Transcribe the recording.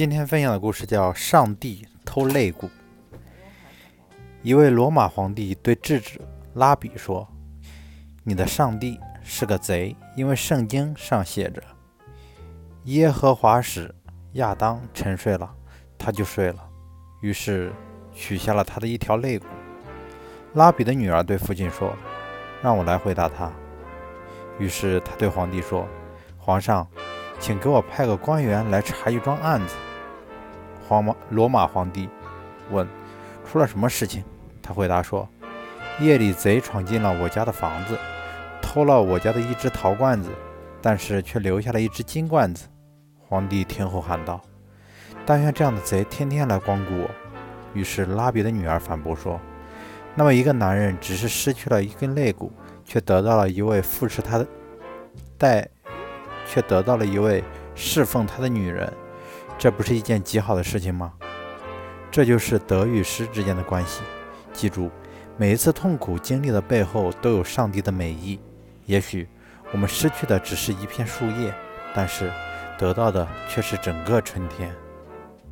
今天分享的故事叫《上帝偷肋骨》。一位罗马皇帝对智者拉比说：“你的上帝是个贼，因为圣经上写着，耶和华使亚当沉睡了，他就睡了，于是取下了他的一条肋骨。”拉比的女儿对父亲说：“让我来回答他。”于是他对皇帝说：“皇上。”请给我派个官员来查一桩案子。皇马罗马皇帝问：“出了什么事情？”他回答说：“夜里贼闯进了我家的房子，偷了我家的一只陶罐子，但是却留下了一只金罐子。”皇帝听后喊道：“但愿这样的贼天天来光顾我。”于是拉比的女儿反驳说：“那么一个男人只是失去了一根肋骨，却得到了一位扶持他的带。”却得到了一位侍奉他的女人，这不是一件极好的事情吗？这就是得与失之间的关系。记住，每一次痛苦经历的背后都有上帝的美意。也许我们失去的只是一片树叶，但是得到的却是整个春天。